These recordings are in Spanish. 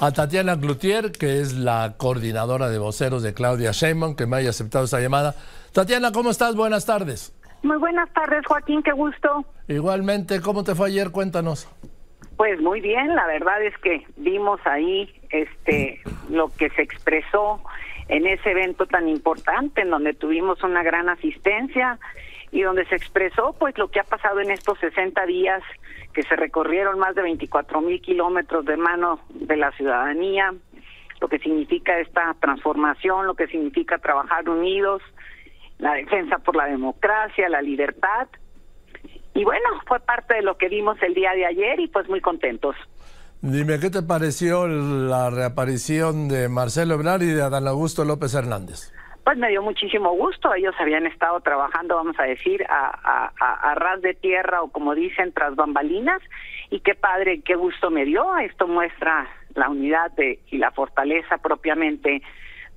a Tatiana Glutier, que es la coordinadora de voceros de Claudia Sheinbaum, que me haya aceptado esta llamada. Tatiana, ¿cómo estás? Buenas tardes. Muy buenas tardes, Joaquín, qué gusto. Igualmente, ¿cómo te fue ayer? Cuéntanos. Pues muy bien, la verdad es que vimos ahí este lo que se expresó en ese evento tan importante en donde tuvimos una gran asistencia y donde se expresó pues lo que ha pasado en estos 60 días que se recorrieron más de 24 mil kilómetros de mano de la ciudadanía, lo que significa esta transformación, lo que significa trabajar unidos, la defensa por la democracia, la libertad. Y bueno, fue parte de lo que vimos el día de ayer y pues muy contentos. Dime, ¿qué te pareció la reaparición de Marcelo Ebrard y de Adán Augusto López Hernández? pues me dio muchísimo gusto. Ellos habían estado trabajando, vamos a decir, a, a, ras de tierra o como dicen, tras bambalinas. Y qué padre, qué gusto me dio. Esto muestra la unidad de, y la fortaleza propiamente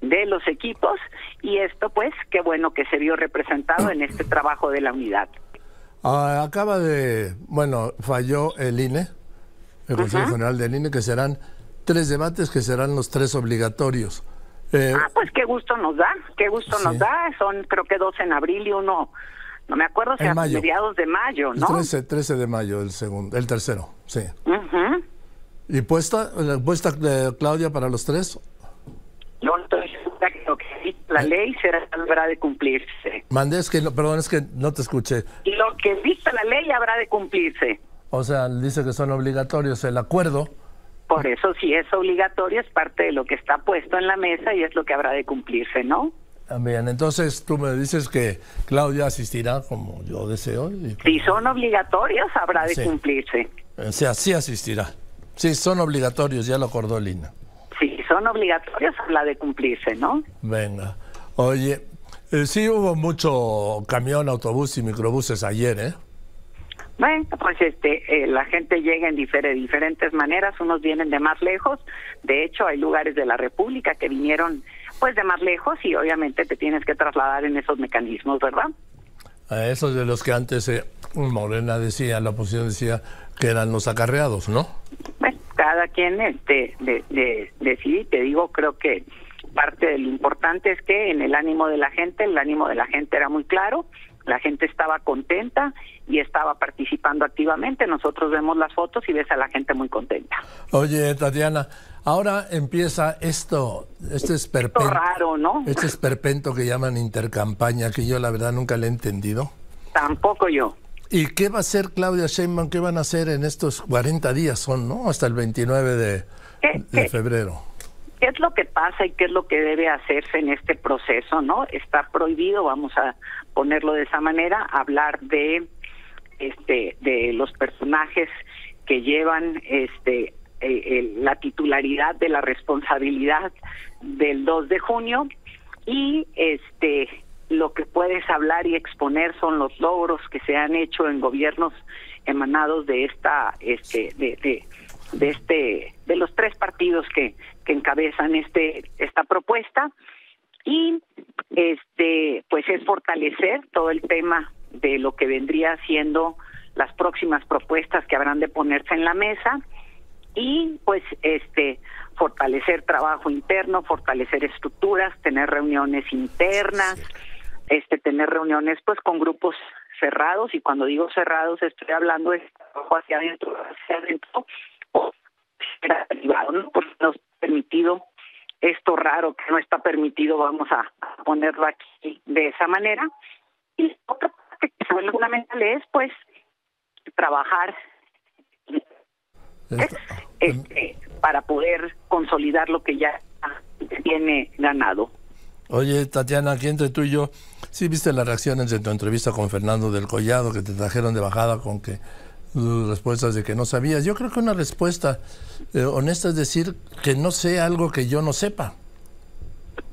de los equipos. Y esto, pues, qué bueno que se vio representado en este trabajo de la unidad. Ah, acaba de, bueno, falló el INE, el Consejo General del INE, que serán tres debates que serán los tres obligatorios. Eh, ah, pues qué gusto nos da, qué gusto nos da. Son creo que dos en abril y uno, no me acuerdo si a mediados de mayo, ¿no? 13, 13 de mayo, el segundo, el tercero, sí. ¿Y puesta, puesta eh, Claudia para los tres? Yo estoy segura que que la ley será, habrá de cumplirse. Mandé, es que, perdón, es que no te escuché. Lo que dice la ley habrá de cumplirse. O sea, dice que son obligatorios el acuerdo por eso, si es obligatorio, es parte de lo que está puesto en la mesa y es lo que habrá de cumplirse, ¿no? Bien, entonces tú me dices que Claudia asistirá como yo deseo. Si son obligatorios, habrá de cumplirse. O sea, sí asistirá. Sí, son obligatorios, ya lo acordó Lina. Si son obligatorios, habrá de cumplirse, ¿no? Venga. Oye, eh, sí hubo mucho camión, autobús y microbuses ayer, ¿eh? Bueno, pues este, eh, la gente llega en diferentes maneras, unos vienen de más lejos, de hecho hay lugares de la República que vinieron pues de más lejos y obviamente te tienes que trasladar en esos mecanismos, ¿verdad? A esos de los que antes eh, Morena decía, la oposición decía que eran los acarreados, ¿no? Bueno, cada quien este, de, de, decide, te digo, creo que parte de lo importante es que en el ánimo de la gente, el ánimo de la gente era muy claro, la gente estaba contenta y estaba participando activamente. Nosotros vemos las fotos y ves a la gente muy contenta. Oye, Tatiana, ahora empieza esto, este esperpento. raro, ¿no? Este esperpento que llaman intercampaña, que yo la verdad nunca le he entendido. Tampoco yo. ¿Y qué va a hacer Claudia Sheinbaum? ¿Qué van a hacer en estos 40 días? Son, ¿no? Hasta el 29 de, de febrero. ¿Qué es lo que pasa y qué es lo que debe hacerse en este proceso, no? Está prohibido, vamos a ponerlo de esa manera, hablar de este de los personajes que llevan este eh, la titularidad de la responsabilidad del 2 de junio y este lo que puedes hablar y exponer son los logros que se han hecho en gobiernos emanados de esta este de, de de este de los tres partidos que, que encabezan este esta propuesta. Y este pues es fortalecer todo el tema de lo que vendría siendo las próximas propuestas que habrán de ponerse en la mesa y pues este fortalecer trabajo interno, fortalecer estructuras, tener reuniones internas, este tener reuniones pues con grupos cerrados. Y cuando digo cerrados estoy hablando de trabajo hacia adentro, hacia adentro ¿no? Nos ha permitido esto raro que no está permitido, vamos a ponerlo aquí de esa manera. Y otra parte que es fundamental es, pues, trabajar este, para poder consolidar lo que ya tiene ganado. Oye, Tatiana, aquí entre tú y yo, sí viste las reacciones de tu entrevista con Fernando del Collado, que te trajeron de bajada con que respuestas de que no sabías. Yo creo que una respuesta eh, honesta es decir que no sé algo que yo no sepa.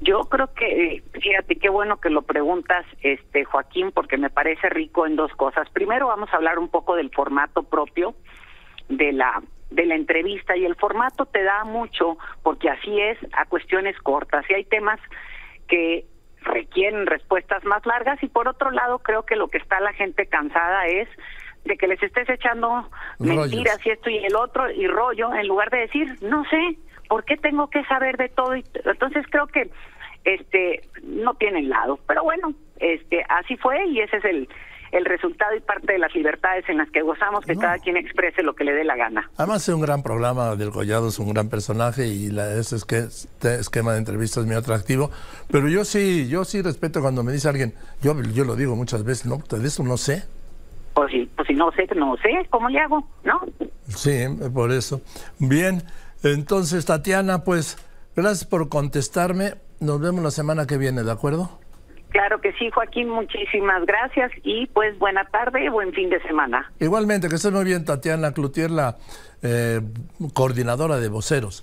Yo creo que, fíjate, qué bueno que lo preguntas, este Joaquín, porque me parece rico en dos cosas. Primero vamos a hablar un poco del formato propio de la de la entrevista y el formato te da mucho porque así es a cuestiones cortas y hay temas que requieren respuestas más largas y por otro lado creo que lo que está la gente cansada es de que les estés echando mentiras y esto y el otro y rollo, en lugar de decir, no sé, ¿por qué tengo que saber de todo? Entonces creo que este no tienen lado, pero bueno, este así fue y ese es el el resultado y parte de las libertades en las que gozamos que cada quien exprese lo que le dé la gana. Además es un gran programa del Collado, es un gran personaje y la, ese este esquema de entrevistas es muy atractivo, pero yo sí, yo sí respeto cuando me dice alguien, yo, yo lo digo muchas veces, no, de eso no sé. Pues si, pues si no sé, no sé, ¿cómo le hago? ¿No? Sí, por eso. Bien, entonces Tatiana, pues gracias por contestarme. Nos vemos la semana que viene, ¿de acuerdo? Claro que sí, Joaquín, muchísimas gracias y pues buena tarde buen fin de semana. Igualmente, que esté muy bien Tatiana Cloutier, la eh, coordinadora de voceros.